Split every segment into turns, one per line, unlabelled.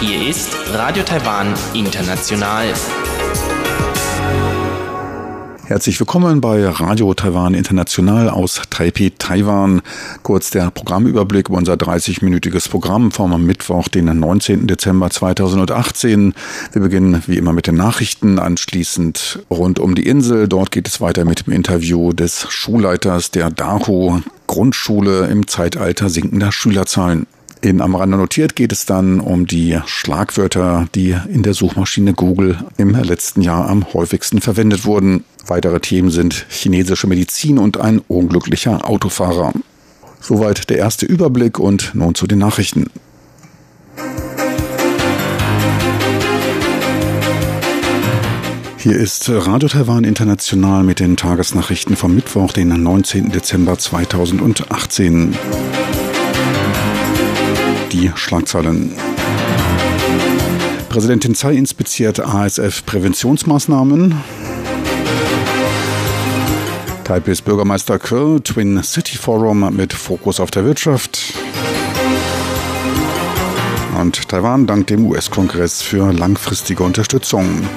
Hier ist Radio Taiwan International.
Herzlich willkommen bei Radio Taiwan International aus Taipei, Taiwan. Kurz der Programmüberblick über unser 30-minütiges Programm vom Mittwoch, den 19. Dezember 2018. Wir beginnen wie immer mit den Nachrichten, anschließend rund um die Insel. Dort geht es weiter mit dem Interview des Schulleiters der Dahu Grundschule im Zeitalter sinkender Schülerzahlen. In am notiert geht es dann um die Schlagwörter, die in der Suchmaschine Google im letzten Jahr am häufigsten verwendet wurden. Weitere Themen sind chinesische Medizin und ein unglücklicher Autofahrer. Soweit der erste Überblick und nun zu den Nachrichten. Hier ist Radio Taiwan International mit den Tagesnachrichten vom Mittwoch, den 19. Dezember 2018 die Schlagzeilen. Präsidentin Tsai inspiziert ASF-Präventionsmaßnahmen. Taipehs Bürgermeister Ke, Twin City Forum mit Fokus auf der Wirtschaft. Und Taiwan dankt dem US-Kongress für langfristige Unterstützung.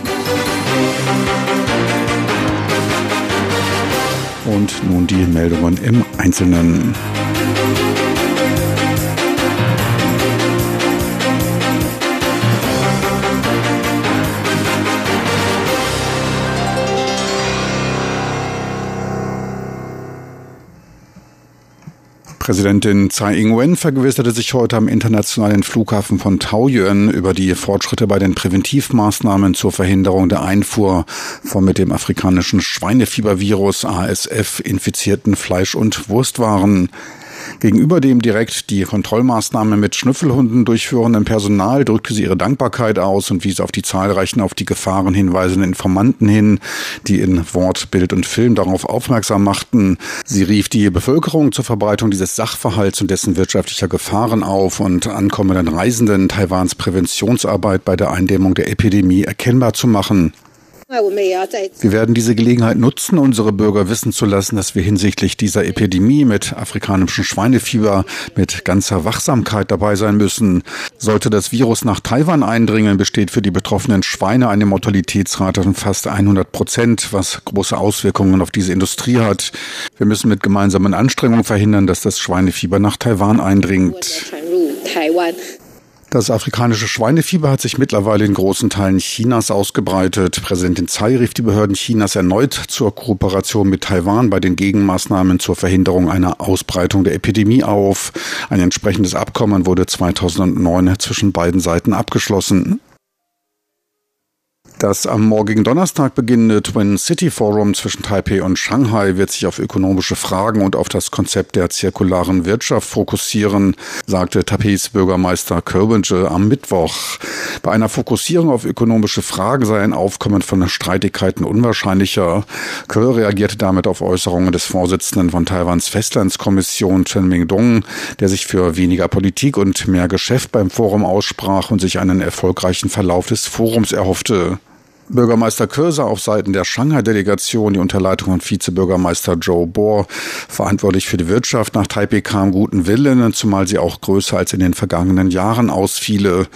Und nun die Meldungen im Einzelnen. Präsidentin Tsai Ing-wen vergewisserte sich heute am internationalen Flughafen von Taoyuan über die Fortschritte bei den Präventivmaßnahmen zur Verhinderung der Einfuhr von mit dem afrikanischen Schweinefiebervirus ASF infizierten Fleisch- und Wurstwaren. Gegenüber dem direkt die Kontrollmaßnahmen mit Schnüffelhunden durchführenden Personal drückte sie ihre Dankbarkeit aus und wies auf die zahlreichen auf die Gefahren hinweisenden Informanten hin, die in Wort, Bild und Film darauf aufmerksam machten. Sie rief die Bevölkerung zur Verbreitung dieses Sachverhalts und dessen wirtschaftlicher Gefahren auf und ankommenden Reisenden Taiwans Präventionsarbeit bei der Eindämmung der Epidemie erkennbar zu machen. Wir werden diese Gelegenheit nutzen, unsere Bürger wissen zu lassen, dass wir hinsichtlich dieser Epidemie mit afrikanischem Schweinefieber mit ganzer Wachsamkeit dabei sein müssen. Sollte das Virus nach Taiwan eindringen, besteht für die betroffenen Schweine eine Mortalitätsrate von fast 100 Prozent, was große Auswirkungen auf diese Industrie hat. Wir müssen mit gemeinsamen Anstrengungen verhindern, dass das Schweinefieber nach Taiwan eindringt. Das afrikanische Schweinefieber hat sich mittlerweile in großen Teilen Chinas ausgebreitet. Präsidentin Tsai rief die Behörden Chinas erneut zur Kooperation mit Taiwan bei den Gegenmaßnahmen zur Verhinderung einer Ausbreitung der Epidemie auf. Ein entsprechendes Abkommen wurde 2009 zwischen beiden Seiten abgeschlossen. Das am morgigen Donnerstag beginnende Twin City Forum zwischen Taipei und Shanghai wird sich auf ökonomische Fragen und auf das Konzept der zirkularen Wirtschaft fokussieren, sagte Taipeis Bürgermeister Kerbinge am Mittwoch. Bei einer Fokussierung auf ökonomische Fragen sei ein Aufkommen von Streitigkeiten unwahrscheinlicher. Kerr reagierte damit auf Äußerungen des Vorsitzenden von Taiwans Festlandskommission Chen Mingdong, der sich für weniger Politik und mehr Geschäft beim Forum aussprach und sich einen erfolgreichen Verlauf des Forums erhoffte. Bürgermeister Köser auf Seiten der Shanghai-Delegation, die unter Leitung von Vizebürgermeister Joe Bohr, verantwortlich für die Wirtschaft nach Taipei kam, guten Willen, zumal sie auch größer als in den vergangenen Jahren ausfiele.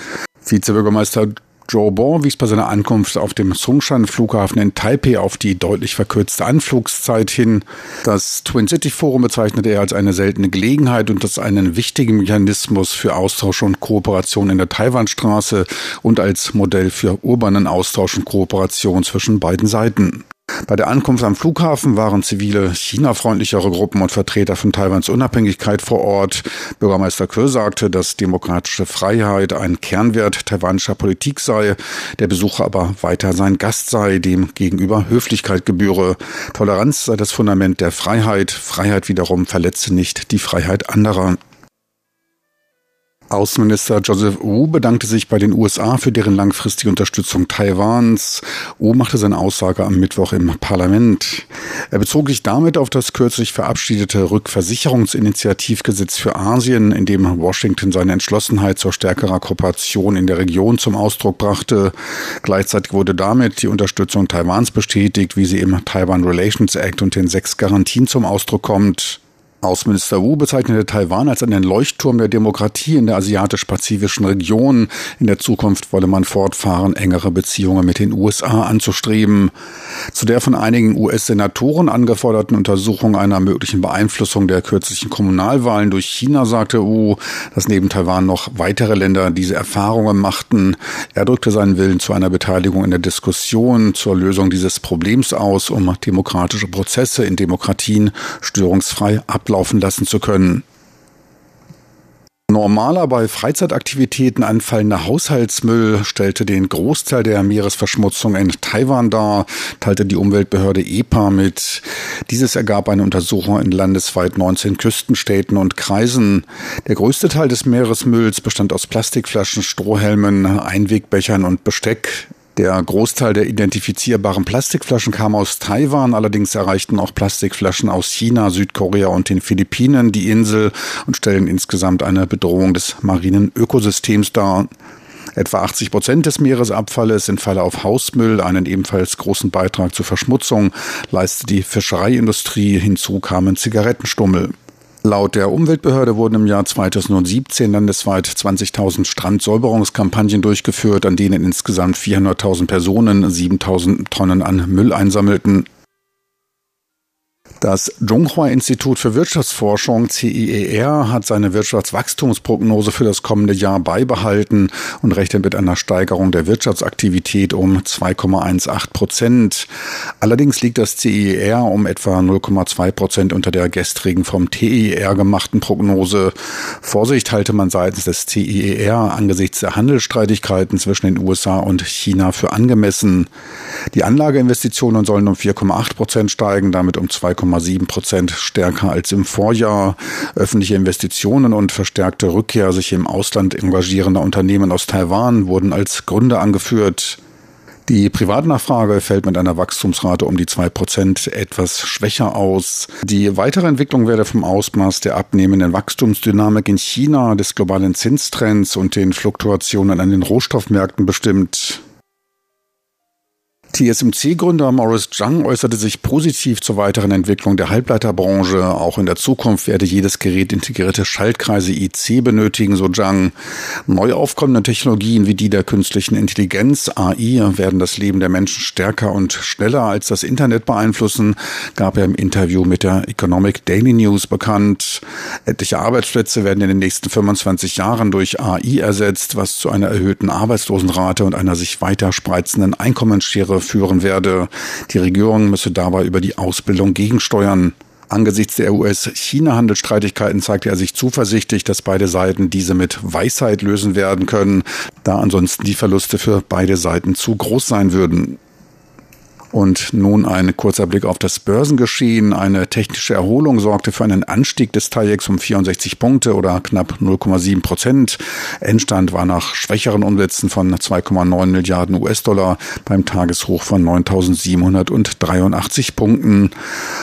Vizebürgermeister Joe Bon wies bei seiner Ankunft auf dem Songshan-Flughafen in Taipei auf die deutlich verkürzte Anflugszeit hin. Das Twin City Forum bezeichnete er als eine seltene Gelegenheit und als einen wichtigen Mechanismus für Austausch und Kooperation in der Taiwanstraße und als Modell für urbanen Austausch und Kooperation zwischen beiden Seiten. Bei der Ankunft am Flughafen waren zivile, China-freundlichere Gruppen und Vertreter von Taiwans Unabhängigkeit vor Ort. Bürgermeister Kö sagte, dass demokratische Freiheit ein Kernwert taiwanischer Politik sei, der Besucher aber weiter sein Gast sei, dem gegenüber Höflichkeit gebühre. Toleranz sei das Fundament der Freiheit, Freiheit wiederum verletze nicht die Freiheit anderer. Außenminister Joseph Wu bedankte sich bei den USA für deren langfristige Unterstützung Taiwans. Wu machte seine Aussage am Mittwoch im Parlament. Er bezog sich damit auf das kürzlich verabschiedete Rückversicherungsinitiativgesetz für Asien, in dem Washington seine Entschlossenheit zur stärkerer Kooperation in der Region zum Ausdruck brachte. Gleichzeitig wurde damit die Unterstützung Taiwans bestätigt, wie sie im Taiwan Relations Act und den sechs Garantien zum Ausdruck kommt. Außenminister Wu bezeichnete Taiwan als einen Leuchtturm der Demokratie in der asiatisch-pazifischen Region. In der Zukunft wolle man fortfahren, engere Beziehungen mit den USA anzustreben. Zu der von einigen US-Senatoren angeforderten Untersuchung einer möglichen Beeinflussung der kürzlichen Kommunalwahlen durch China sagte Wu, dass neben Taiwan noch weitere Länder diese Erfahrungen machten. Er drückte seinen Willen zu einer Beteiligung in der Diskussion zur Lösung dieses Problems aus, um demokratische Prozesse in Demokratien störungsfrei ab ablaufen lassen zu können. Normaler bei Freizeitaktivitäten anfallender Haushaltsmüll stellte den Großteil der Meeresverschmutzung in Taiwan dar, teilte die Umweltbehörde EPA mit. Dieses ergab eine Untersuchung in landesweit 19 Küstenstädten und Kreisen. Der größte Teil des Meeresmülls bestand aus Plastikflaschen, Strohhelmen, Einwegbechern und Besteck. Der Großteil der identifizierbaren Plastikflaschen kam aus Taiwan, allerdings erreichten auch Plastikflaschen aus China, Südkorea und den Philippinen die Insel und stellen insgesamt eine Bedrohung des marinen Ökosystems dar. Etwa 80 Prozent des Meeresabfalles entfalle auf Hausmüll. Einen ebenfalls großen Beitrag zur Verschmutzung leistet die Fischereiindustrie. Hinzu kamen Zigarettenstummel. Laut der Umweltbehörde wurden im Jahr 2017 landesweit 20.000 Strandsäuberungskampagnen durchgeführt, an denen insgesamt 400.000 Personen 7.000 Tonnen an Müll einsammelten. Das Zhonghua-Institut für Wirtschaftsforschung CIER hat seine Wirtschaftswachstumsprognose für das kommende Jahr beibehalten und rechnet mit einer Steigerung der Wirtschaftsaktivität um 2,18 Prozent. Allerdings liegt das CIER um etwa 0,2 Prozent unter der gestrigen vom TIER gemachten Prognose. Vorsicht halte man seitens des CIER angesichts der Handelsstreitigkeiten zwischen den USA und China für angemessen. Die Anlageinvestitionen sollen um 4,8 Prozent steigen, damit um 2, 2,7 Prozent stärker als im Vorjahr. Öffentliche Investitionen und verstärkte Rückkehr sich im Ausland engagierender Unternehmen aus Taiwan wurden als Gründe angeführt. Die Privatnachfrage fällt mit einer Wachstumsrate um die zwei Prozent etwas schwächer aus. Die weitere Entwicklung werde vom Ausmaß der abnehmenden Wachstumsdynamik in China, des globalen Zinstrends und den Fluktuationen an den Rohstoffmärkten bestimmt. TSMC-Gründer Morris Zhang äußerte sich positiv zur weiteren Entwicklung der Halbleiterbranche. Auch in der Zukunft werde jedes Gerät integrierte Schaltkreise IC benötigen, so Zhang. Neu aufkommende Technologien wie die der künstlichen Intelligenz, AI, werden das Leben der Menschen stärker und schneller als das Internet beeinflussen, gab er im Interview mit der Economic Daily News bekannt. Etliche Arbeitsplätze werden in den nächsten 25 Jahren durch AI ersetzt, was zu einer erhöhten Arbeitslosenrate und einer sich weiter spreizenden Einkommensschere führen werde. Die Regierung müsse dabei über die Ausbildung gegensteuern. Angesichts der US-China-Handelsstreitigkeiten zeigte er sich zuversichtlich, dass beide Seiten diese mit Weisheit lösen werden können, da ansonsten die Verluste für beide Seiten zu groß sein würden. Und nun ein kurzer Blick auf das Börsengeschehen. Eine technische Erholung sorgte für einen Anstieg des TAIEX um 64 Punkte oder knapp 0,7 Prozent. Endstand war nach schwächeren Umsätzen von 2,9 Milliarden US-Dollar beim Tageshoch von 9.783 Punkten.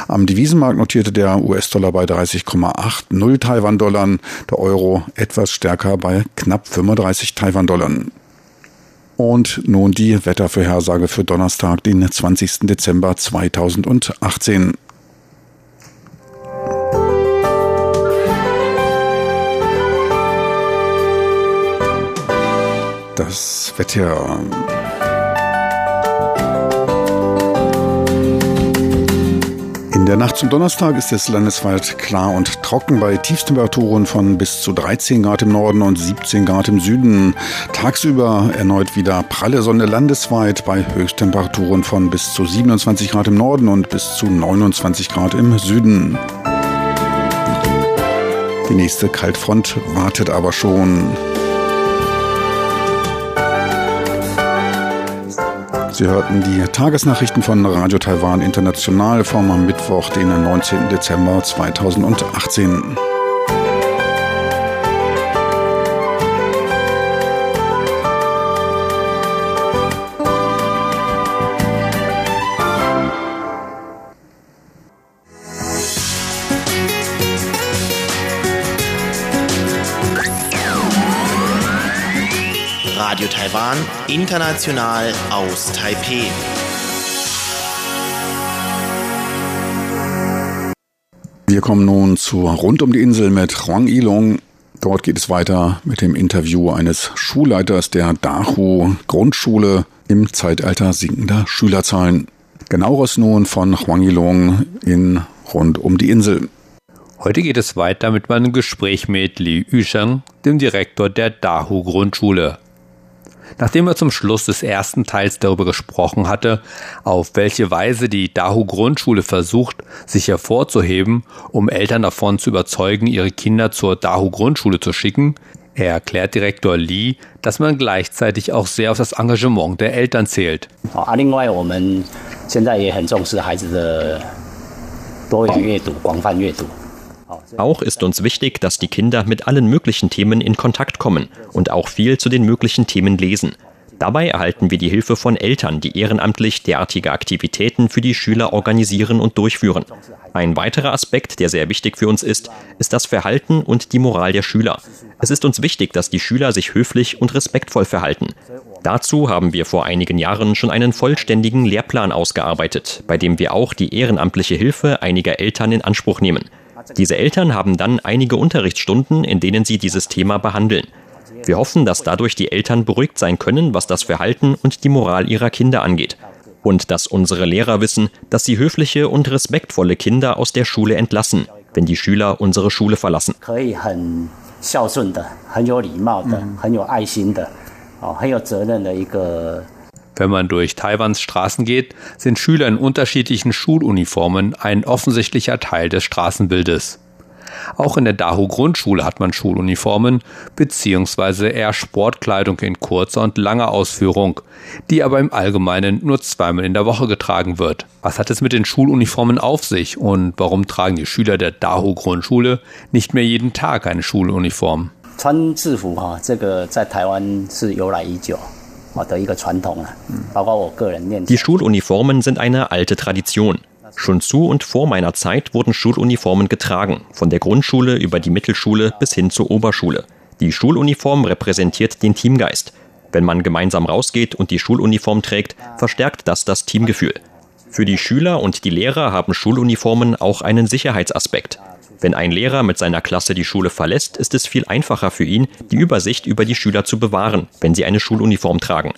Am Devisenmarkt notierte der US-Dollar bei 30,80 Taiwan-Dollar, der Euro etwas stärker bei knapp 35 Taiwan-Dollar. Und nun die Wettervorhersage für Donnerstag, den 20. Dezember 2018. Das Wetter. In der Nacht zum Donnerstag ist es landesweit klar und trocken bei Tiefstemperaturen von bis zu 13 Grad im Norden und 17 Grad im Süden. Tagsüber erneut wieder pralle Sonne landesweit bei Höchsttemperaturen von bis zu 27 Grad im Norden und bis zu 29 Grad im Süden. Die nächste Kaltfront wartet aber schon. Sie hörten die Tagesnachrichten von Radio Taiwan International vom Mittwoch, den 19. Dezember 2018.
Taiwan, international aus Taipeh.
Wir kommen nun zu Rund um die Insel mit Huang Ilong. Dort geht es weiter mit dem Interview eines Schulleiters der Dahu Grundschule im Zeitalter sinkender Schülerzahlen. Genaueres nun von Huang Ilong in Rund um die Insel.
Heute geht es weiter mit meinem Gespräch mit Li Yusheng, dem Direktor der Dahu Grundschule. Nachdem er zum Schluss des ersten Teils darüber gesprochen hatte, auf welche Weise die Dahu Grundschule versucht, sich hervorzuheben, um Eltern davon zu überzeugen, ihre Kinder zur Dahu Grundschule zu schicken, erklärt Direktor Li, dass man gleichzeitig auch sehr auf das Engagement der Eltern zählt.
现在也很重视孩子的多元阅读、广泛阅读。
Auch ist uns wichtig, dass die Kinder mit allen möglichen Themen in Kontakt kommen und auch viel zu den möglichen Themen lesen. Dabei erhalten wir die Hilfe von Eltern, die ehrenamtlich derartige Aktivitäten für die Schüler organisieren und durchführen. Ein weiterer Aspekt, der sehr wichtig für uns ist, ist das Verhalten und die Moral der Schüler. Es ist uns wichtig, dass die Schüler sich höflich und respektvoll verhalten. Dazu haben wir vor einigen Jahren schon einen vollständigen Lehrplan ausgearbeitet, bei dem wir auch die ehrenamtliche Hilfe einiger Eltern in Anspruch nehmen. Diese Eltern haben dann einige Unterrichtsstunden, in denen sie dieses Thema behandeln. Wir hoffen, dass dadurch die Eltern beruhigt sein können, was das Verhalten und die Moral ihrer Kinder angeht. Und dass unsere Lehrer wissen, dass sie höfliche und respektvolle Kinder aus der Schule entlassen, wenn die Schüler unsere Schule verlassen.
孝 顺的、很有礼貌的、很有爱心的、哦，很有责任的一个
wenn man durch Taiwans Straßen geht, sind Schüler in unterschiedlichen Schuluniformen ein offensichtlicher Teil des Straßenbildes. Auch in der Dahu Grundschule hat man Schuluniformen beziehungsweise eher Sportkleidung in kurzer und langer Ausführung, die aber im Allgemeinen nur zweimal in der Woche getragen wird. Was hat es mit den Schuluniformen auf sich und warum tragen die Schüler der Dahu Grundschule nicht mehr jeden Tag eine Schuluniform?
穿制服哈，这个在台湾是由来已久。
Die Schuluniformen sind eine alte Tradition. Schon zu und vor meiner Zeit wurden Schuluniformen getragen, von der Grundschule über die Mittelschule bis hin zur Oberschule. Die Schuluniform repräsentiert den Teamgeist. Wenn man gemeinsam rausgeht und die Schuluniform trägt, verstärkt das das Teamgefühl. Für die Schüler und die Lehrer haben Schuluniformen auch einen Sicherheitsaspekt. Wenn ein Lehrer mit seiner Klasse die Schule verlässt, ist es viel einfacher für ihn, die Übersicht über die Schüler zu bewahren, wenn sie eine Schuluniform tragen.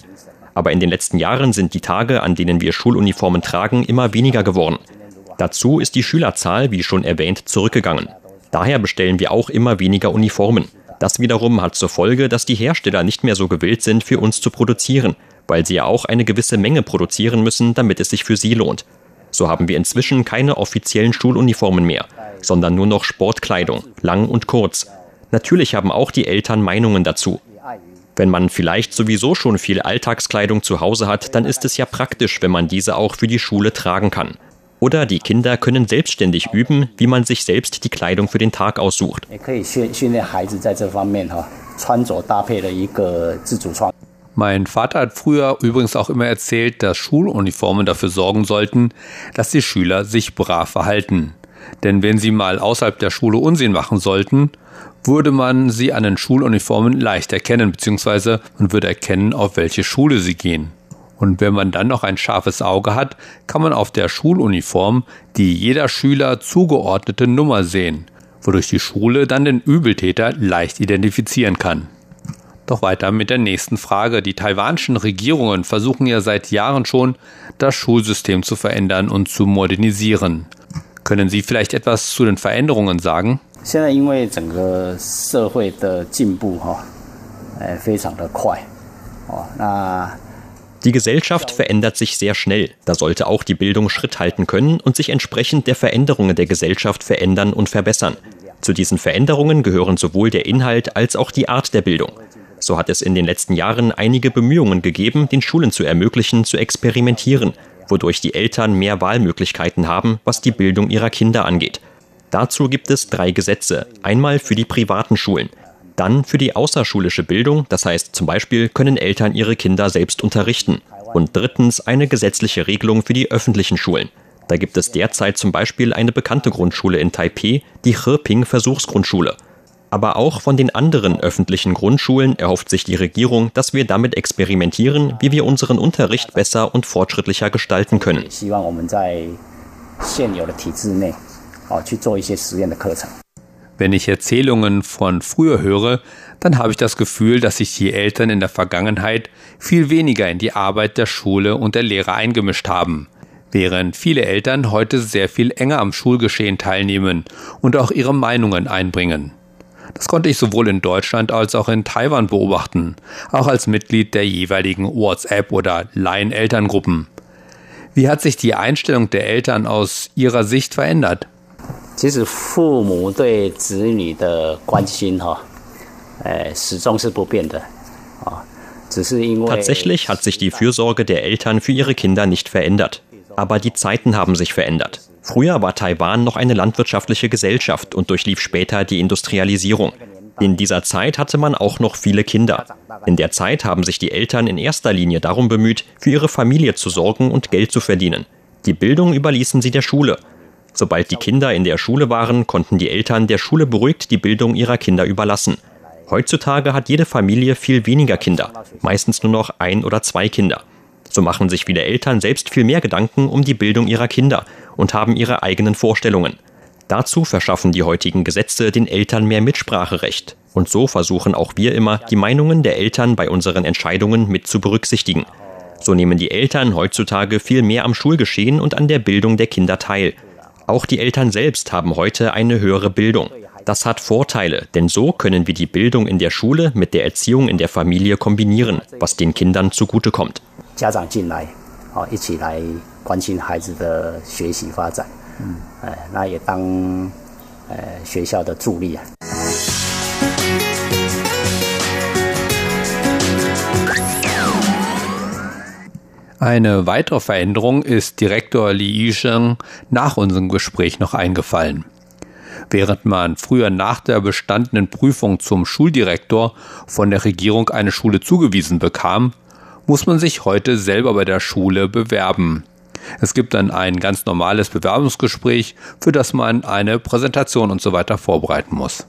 Aber in den letzten Jahren sind die Tage, an denen wir Schuluniformen tragen, immer weniger geworden. Dazu ist die Schülerzahl, wie schon erwähnt, zurückgegangen. Daher bestellen wir auch immer weniger Uniformen. Das wiederum hat zur Folge, dass die Hersteller nicht mehr so gewillt sind, für uns zu produzieren, weil sie ja auch eine gewisse Menge produzieren müssen, damit es sich für sie lohnt. So haben wir inzwischen keine offiziellen Schuluniformen mehr, sondern nur noch Sportkleidung, lang und kurz. Natürlich haben auch die Eltern Meinungen dazu. Wenn man vielleicht sowieso schon viel Alltagskleidung zu Hause hat, dann ist es ja praktisch, wenn man diese auch für die Schule tragen kann. Oder die Kinder können selbstständig üben, wie man sich selbst die Kleidung für den Tag aussucht.
Mein Vater hat früher übrigens auch immer erzählt, dass Schuluniformen dafür sorgen sollten, dass die Schüler sich brav verhalten. Denn wenn sie mal außerhalb der Schule Unsinn machen sollten, würde man sie an den Schuluniformen leicht erkennen, beziehungsweise man würde erkennen, auf welche Schule sie gehen. Und wenn man dann noch ein scharfes Auge hat, kann man auf der Schuluniform die jeder Schüler zugeordnete Nummer sehen, wodurch die Schule dann den Übeltäter leicht identifizieren kann. Doch weiter mit der nächsten Frage. Die taiwanischen Regierungen versuchen ja seit Jahren schon, das Schulsystem zu verändern und zu modernisieren. Können Sie vielleicht etwas zu den Veränderungen sagen?
Die Gesellschaft verändert sich sehr schnell. Da sollte auch die Bildung Schritt halten können und sich entsprechend der Veränderungen der Gesellschaft verändern und verbessern. Zu diesen Veränderungen gehören sowohl der Inhalt als auch die Art der Bildung. So hat es in den letzten Jahren einige Bemühungen gegeben, den Schulen zu ermöglichen, zu experimentieren, wodurch die Eltern mehr Wahlmöglichkeiten haben, was die Bildung ihrer Kinder angeht. Dazu gibt es drei Gesetze. Einmal für die privaten Schulen, dann für die außerschulische Bildung, das heißt zum Beispiel können Eltern ihre Kinder selbst unterrichten. Und drittens eine gesetzliche Regelung für die öffentlichen Schulen. Da gibt es derzeit zum Beispiel eine bekannte Grundschule in Taipeh, die Heping Versuchsgrundschule. Aber auch von den anderen öffentlichen Grundschulen erhofft sich die Regierung, dass wir damit experimentieren, wie wir unseren Unterricht besser und fortschrittlicher gestalten können.
Wenn ich Erzählungen von früher höre, dann habe ich das Gefühl, dass sich die Eltern in der Vergangenheit viel weniger in die Arbeit der Schule und der Lehrer eingemischt haben, während viele Eltern heute sehr viel enger am Schulgeschehen teilnehmen und auch ihre Meinungen einbringen. Das konnte ich sowohl in Deutschland als auch in Taiwan beobachten, auch als Mitglied der jeweiligen WhatsApp- oder Line-Elterngruppen. Wie hat sich die Einstellung der Eltern aus ihrer Sicht verändert?
其实父母对子女的关心哈，呃，始终是不变的啊。
Tatsächlich hat sich die Fürsorge der Eltern für ihre Kinder nicht verändert. Aber die Zeiten haben sich verändert. Früher war Taiwan noch eine landwirtschaftliche Gesellschaft und durchlief später die Industrialisierung. In dieser Zeit hatte man auch noch viele Kinder. In der Zeit haben sich die Eltern in erster Linie darum bemüht, für ihre Familie zu sorgen und Geld zu verdienen. Die Bildung überließen sie der Schule. Sobald die Kinder in der Schule waren, konnten die Eltern der Schule beruhigt die Bildung ihrer Kinder überlassen. Heutzutage hat jede Familie viel weniger Kinder, meistens nur noch ein oder zwei Kinder. So machen sich viele Eltern selbst viel mehr Gedanken um die Bildung ihrer Kinder und haben ihre eigenen Vorstellungen. Dazu verschaffen die heutigen Gesetze den Eltern mehr Mitspracherecht. Und so versuchen auch wir immer, die Meinungen der Eltern bei unseren Entscheidungen mit zu berücksichtigen. So nehmen die Eltern heutzutage viel mehr am Schulgeschehen und an der Bildung der Kinder teil. Auch die Eltern selbst haben heute eine höhere Bildung. Das hat Vorteile, denn so können wir die Bildung in der Schule mit der Erziehung in der Familie kombinieren, was den Kindern zugutekommt.
家长进来，哦，一起来关心孩子的学习发展，嗯，哎，那也当呃学校的助力啊。
Eine weitere Veränderung ist Direktor Li Yisheng nach unserem Gespräch noch eingefallen. Während man früher nach der bestandenen Prüfung zum Schuldirektor von der Regierung eine Schule zugewiesen bekam, muss man sich heute selber bei der Schule bewerben. Es gibt dann ein ganz normales Bewerbungsgespräch, für das man eine Präsentation und so weiter vorbereiten muss.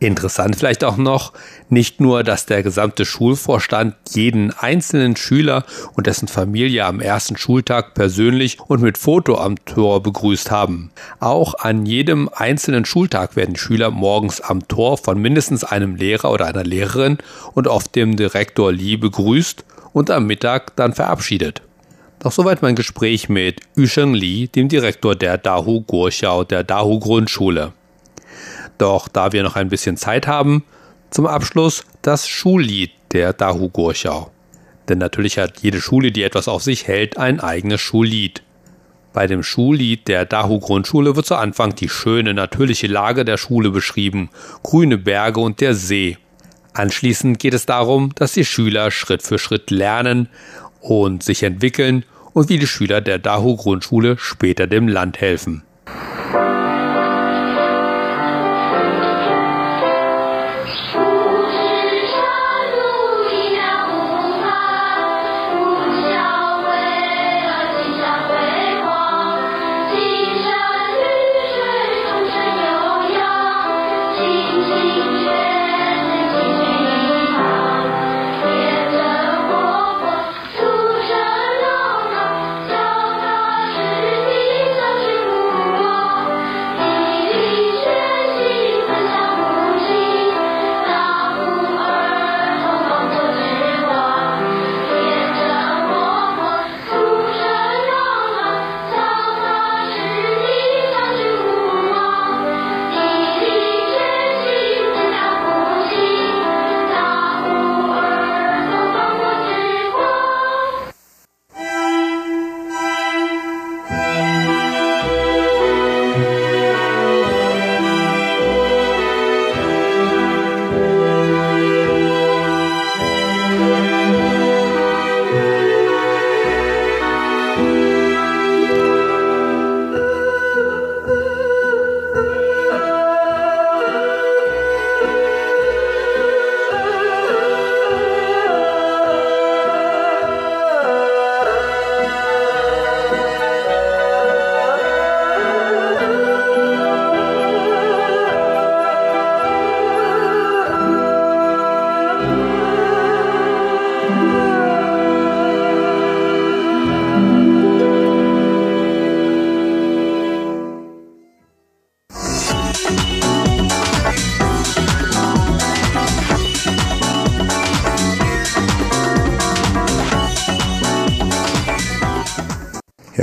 Interessant vielleicht auch noch, nicht nur, dass der gesamte Schulvorstand jeden einzelnen Schüler und dessen Familie am ersten Schultag persönlich und mit Foto am Tor begrüßt haben. Auch an jedem einzelnen Schultag werden Schüler morgens am Tor von mindestens einem Lehrer oder einer Lehrerin und oft dem Direktor Lee begrüßt und am Mittag dann verabschiedet. Doch soweit mein Gespräch mit Yusheng Li, dem Direktor der Dahu Guoxiao der Dahu Grundschule. Doch da wir noch ein bisschen Zeit haben, zum Abschluss das Schullied der Dahu Guoxiao. Denn natürlich hat jede Schule, die etwas auf sich hält, ein eigenes Schullied. Bei dem Schullied der Dahu Grundschule wird zu Anfang die schöne natürliche Lage der Schule beschrieben, grüne Berge und der See. Anschließend geht es darum, dass die Schüler Schritt für Schritt lernen und sich entwickeln und wie die Schüler der Dahu Grundschule später dem Land helfen.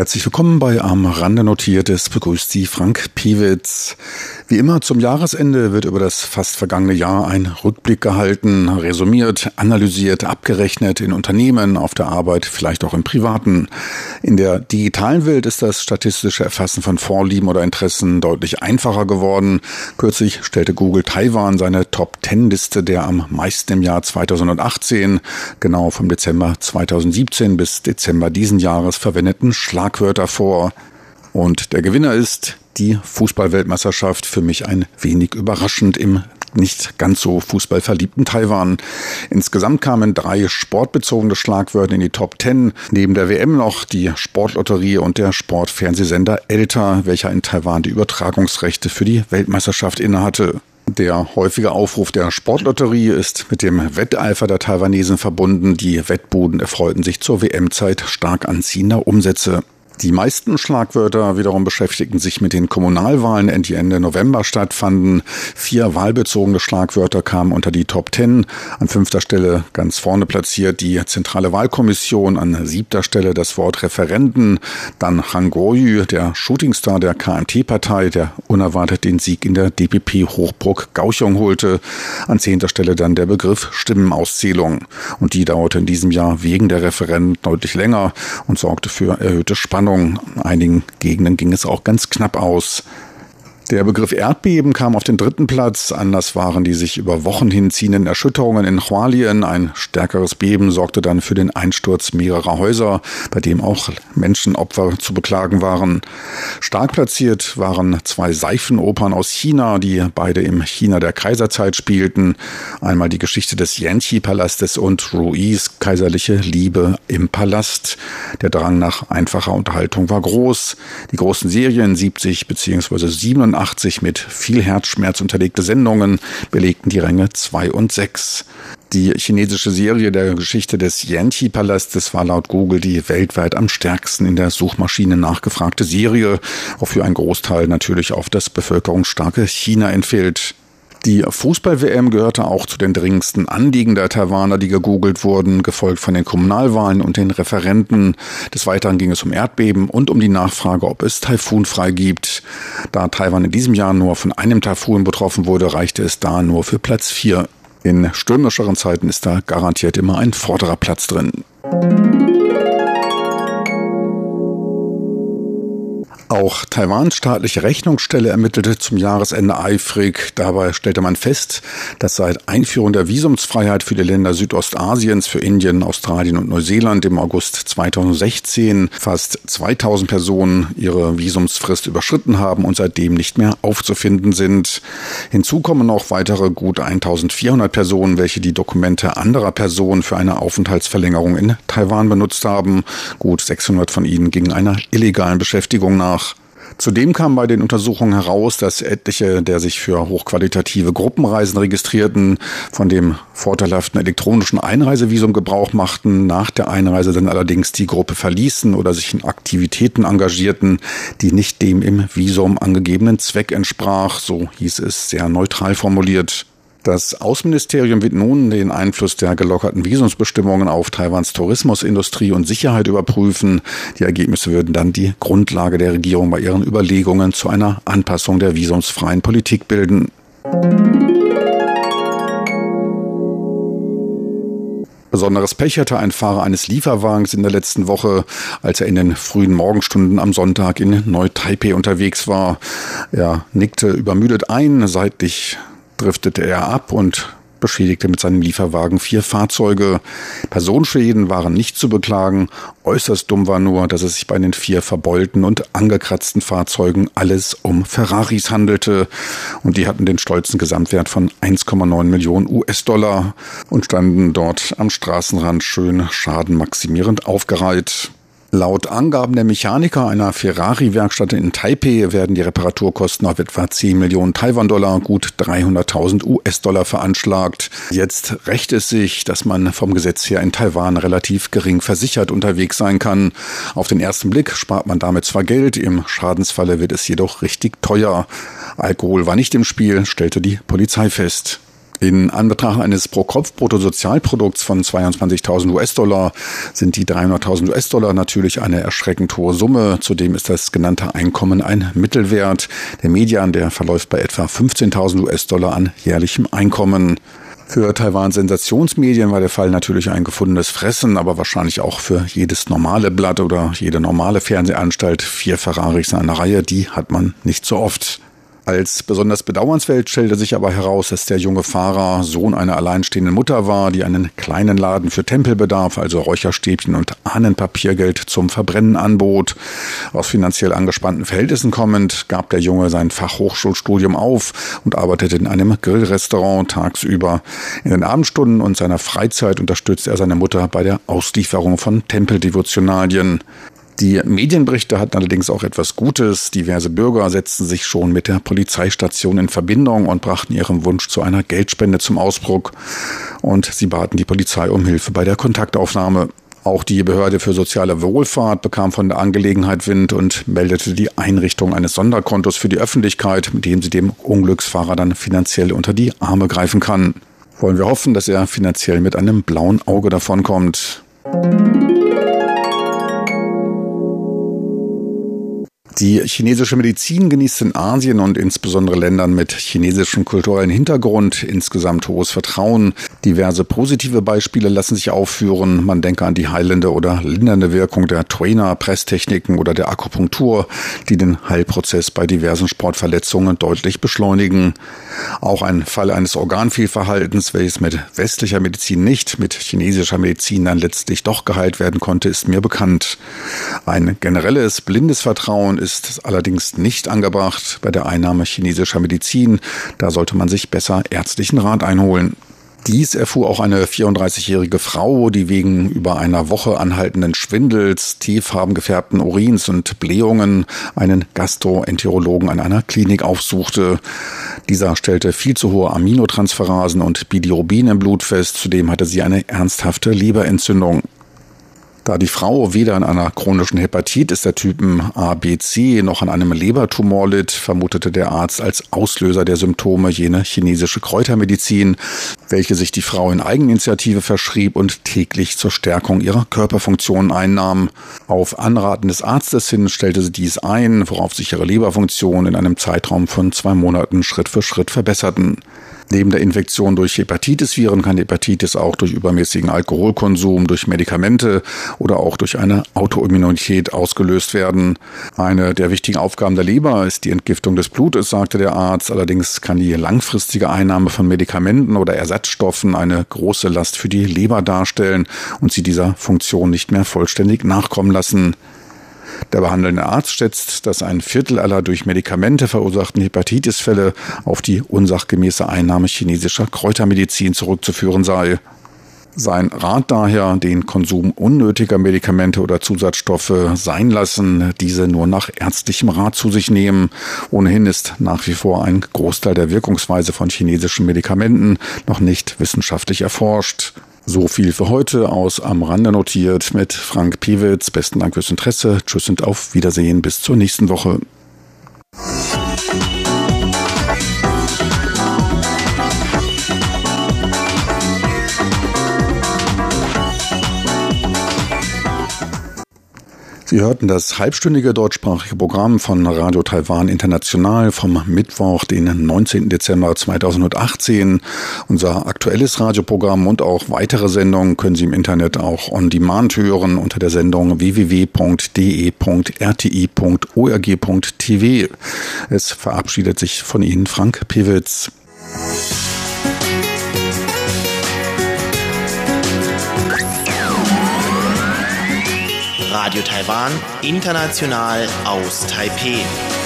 Herzlich willkommen bei Am Rande Notiertes. Begrüßt Sie Frank Piewitz. Wie immer zum Jahresende wird über das fast vergangene Jahr ein Rückblick gehalten, resümiert, analysiert, abgerechnet in Unternehmen, auf der Arbeit, vielleicht auch im Privaten. In der digitalen Welt ist das statistische Erfassen von Vorlieben oder Interessen deutlich einfacher geworden. Kürzlich stellte Google Taiwan seine Top-10-Liste der am meisten im Jahr 2018, genau vom Dezember 2017 bis Dezember diesen Jahres verwendeten Schlag Schlagwörter vor. Und der Gewinner ist die Fußballweltmeisterschaft. Für mich ein wenig überraschend im nicht ganz so fußballverliebten Taiwan. Insgesamt kamen drei sportbezogene Schlagwörter in die Top Ten. Neben der WM noch die Sportlotterie und der Sportfernsehsender Elta, welcher in Taiwan die Übertragungsrechte für die Weltmeisterschaft innehatte. Der häufige Aufruf der Sportlotterie ist mit dem Wetteifer der Taiwanesen verbunden. Die Wettbuden erfreuten sich zur WM-Zeit stark anziehender Umsätze. Die meisten Schlagwörter wiederum beschäftigten sich mit den Kommunalwahlen, die Ende November stattfanden. Vier wahlbezogene Schlagwörter kamen unter die Top Ten. An fünfter Stelle ganz vorne platziert die Zentrale Wahlkommission, an siebter Stelle das Wort Referenten, dann Han Goyu, der Shootingstar der KMT-Partei, der unerwartet den Sieg in der DPP-Hochburg Gauchung holte. An zehnter Stelle dann der Begriff Stimmenauszählung. Und die dauerte in diesem Jahr wegen der Referenten deutlich länger und sorgte für erhöhte Spannung. Spannung. Einigen Gegenden ging es auch ganz knapp aus. Der Begriff Erdbeben kam auf den dritten Platz. Anders waren die sich über Wochen hinziehenden Erschütterungen in Hualien. Ein stärkeres Beben sorgte dann für den Einsturz mehrerer Häuser, bei dem auch Menschenopfer zu beklagen waren. Stark platziert waren zwei Seifenopern aus China, die beide im China der Kaiserzeit spielten. Einmal die Geschichte des Yanqi-Palastes und Ruiz kaiserliche Liebe im Palast. Der Drang nach einfacher Unterhaltung war groß. Die großen Serien 70 bzw. 87 1985 mit viel Herzschmerz unterlegte Sendungen belegten die Ränge 2 und 6. Die chinesische Serie der Geschichte des Yanqi-Palastes war laut Google die weltweit am stärksten in der Suchmaschine nachgefragte Serie, wofür ein Großteil natürlich auf das bevölkerungsstarke China entfällt. Die Fußball-WM gehörte auch zu den dringendsten Anliegen der Taiwaner, die gegoogelt wurden, gefolgt von den Kommunalwahlen und den Referenten. Des Weiteren ging es um Erdbeben und um die Nachfrage, ob es Taifunfrei gibt. Da Taiwan in diesem Jahr nur von einem Taifun betroffen wurde, reichte es da nur für Platz 4. In stürmischeren Zeiten ist da garantiert immer ein vorderer Platz drin. Auch Taiwans staatliche Rechnungsstelle ermittelte zum Jahresende eifrig. Dabei stellte man fest, dass seit Einführung der Visumsfreiheit für die Länder Südostasiens, für Indien, Australien und Neuseeland im August 2016 fast 2000 Personen ihre Visumsfrist überschritten haben und seitdem nicht mehr aufzufinden sind. Hinzu kommen noch weitere gut 1400 Personen, welche die Dokumente anderer Personen für eine Aufenthaltsverlängerung in Taiwan benutzt haben. Gut 600 von ihnen gingen einer illegalen Beschäftigung nach. Zudem kam bei den Untersuchungen heraus, dass etliche der sich für hochqualitative Gruppenreisen registrierten, von dem vorteilhaften elektronischen Einreisevisum Gebrauch machten, nach der Einreise dann allerdings die Gruppe verließen oder sich in Aktivitäten engagierten, die nicht dem im Visum angegebenen Zweck entsprach, so hieß es sehr neutral formuliert. Das Außenministerium wird nun den Einfluss der gelockerten Visumsbestimmungen auf Taiwans Tourismusindustrie und Sicherheit überprüfen. Die Ergebnisse würden dann die Grundlage der Regierung bei ihren Überlegungen zu einer Anpassung der visumsfreien Politik bilden. Besonderes Pech hatte ein Fahrer eines Lieferwagens in der letzten Woche, als er in den frühen Morgenstunden am Sonntag in Neu-Taipei unterwegs war. Er nickte übermüdet ein, seitlich driftete er ab und beschädigte mit seinem Lieferwagen vier Fahrzeuge. Personenschäden waren nicht zu beklagen. Äußerst dumm war nur, dass es sich bei den vier verbeulten und angekratzten Fahrzeugen alles um Ferraris handelte. Und die hatten den stolzen Gesamtwert von 1,9 Millionen US-Dollar und standen dort am Straßenrand schön schadenmaximierend aufgereiht. Laut Angaben der Mechaniker einer Ferrari-Werkstatt in Taipei werden die Reparaturkosten auf etwa 10 Millionen Taiwan-Dollar, gut 300.000 US-Dollar veranschlagt. Jetzt rächt es sich, dass man vom Gesetz her in Taiwan relativ gering versichert unterwegs sein kann. Auf den ersten Blick spart man damit zwar Geld, im Schadensfalle wird es jedoch richtig teuer. Alkohol war nicht im Spiel, stellte die Polizei fest. In Anbetracht eines Pro-Kopf-Bruttosozialprodukts von 22.000 US-Dollar sind die 300.000 US-Dollar natürlich eine erschreckend hohe Summe. Zudem ist das genannte Einkommen ein Mittelwert. Der Median, der verläuft bei etwa 15.000 US-Dollar an jährlichem Einkommen. Für Taiwans Sensationsmedien war der Fall natürlich ein gefundenes Fressen, aber wahrscheinlich auch für jedes normale Blatt oder jede normale Fernsehanstalt. Vier Ferraris in einer Reihe, die hat man nicht so oft. Als besonders bedauernswert stellte sich aber heraus, dass der junge Fahrer Sohn einer alleinstehenden Mutter war, die einen kleinen Laden für Tempelbedarf, also Räucherstäbchen und Ahnenpapiergeld zum Verbrennen anbot. Aus finanziell angespannten Verhältnissen kommend gab der Junge sein Fachhochschulstudium auf und arbeitete in einem Grillrestaurant tagsüber. In den Abendstunden und seiner Freizeit unterstützte er seine Mutter bei der Auslieferung von Tempeldevotionalien. Die Medienberichte hatten allerdings auch etwas Gutes. Diverse Bürger setzten sich schon mit der Polizeistation in Verbindung und brachten ihren Wunsch zu einer Geldspende zum Ausdruck. Und sie baten die Polizei um Hilfe bei der Kontaktaufnahme. Auch die Behörde für soziale Wohlfahrt bekam von der Angelegenheit Wind und meldete die Einrichtung eines Sonderkontos für die Öffentlichkeit, mit dem sie dem Unglücksfahrer dann finanziell unter die Arme greifen kann. Wollen wir hoffen, dass er finanziell mit einem blauen Auge davonkommt. Die chinesische Medizin genießt in Asien und insbesondere Ländern mit chinesischem kulturellen Hintergrund insgesamt hohes Vertrauen. Diverse positive Beispiele lassen sich aufführen. Man denke an die heilende oder lindernde Wirkung der Trainer-Presstechniken oder der Akupunktur, die den Heilprozess bei diversen Sportverletzungen deutlich beschleunigen. Auch ein Fall eines Organfehlverhaltens, welches mit westlicher Medizin nicht, mit chinesischer Medizin dann letztlich doch geheilt werden konnte, ist mir bekannt. Ein generelles blindes Vertrauen ist allerdings nicht angebracht bei der Einnahme chinesischer Medizin. Da sollte man sich besser ärztlichen Rat einholen. Dies erfuhr auch eine 34-jährige Frau, die wegen über einer Woche anhaltenden Schwindels, tieffarben gefärbten Urins und Blähungen einen Gastroenterologen an einer Klinik aufsuchte. Dieser stellte viel zu hohe Aminotransferasen und Bilirubin im Blut fest. Zudem hatte sie eine ernsthafte Leberentzündung. Da die Frau weder an einer chronischen Hepatitis der Typen A, B, C noch an einem Lebertumor litt, vermutete der Arzt als Auslöser der Symptome jene chinesische Kräutermedizin, welche sich die Frau in Eigeninitiative verschrieb und täglich zur Stärkung ihrer Körperfunktionen einnahm. Auf Anraten des Arztes hin stellte sie dies ein, worauf sich ihre Leberfunktionen in einem Zeitraum von zwei Monaten Schritt für Schritt verbesserten. Neben der Infektion durch Hepatitis-Viren kann Hepatitis auch durch übermäßigen Alkoholkonsum, durch Medikamente oder auch durch eine Autoimmunität ausgelöst werden. Eine der wichtigen Aufgaben der Leber ist die Entgiftung des Blutes, sagte der Arzt. Allerdings kann die langfristige Einnahme von Medikamenten oder Ersatzstoffen eine große Last für die Leber darstellen und sie dieser Funktion nicht mehr vollständig nachkommen lassen. Der behandelnde Arzt schätzt, dass ein Viertel aller durch Medikamente verursachten Hepatitisfälle auf die unsachgemäße Einnahme chinesischer Kräutermedizin zurückzuführen sei. Sein Rat daher, den Konsum unnötiger Medikamente oder Zusatzstoffe sein lassen, diese nur nach ärztlichem Rat zu sich nehmen. Ohnehin ist nach wie vor ein Großteil der Wirkungsweise von chinesischen Medikamenten noch nicht wissenschaftlich erforscht. So viel für heute aus Am Rande notiert mit Frank Piewitz. Besten Dank fürs Interesse. Tschüss und auf Wiedersehen. Bis zur nächsten Woche. Sie hörten das halbstündige deutschsprachige Programm von Radio Taiwan International vom Mittwoch, den 19. Dezember 2018. Unser aktuelles Radioprogramm und auch weitere Sendungen können Sie im Internet auch on demand hören unter der Sendung www.de.rti.org.tv. Es verabschiedet sich von Ihnen Frank Pewitz.
Radio Taiwan, international aus Taipeh.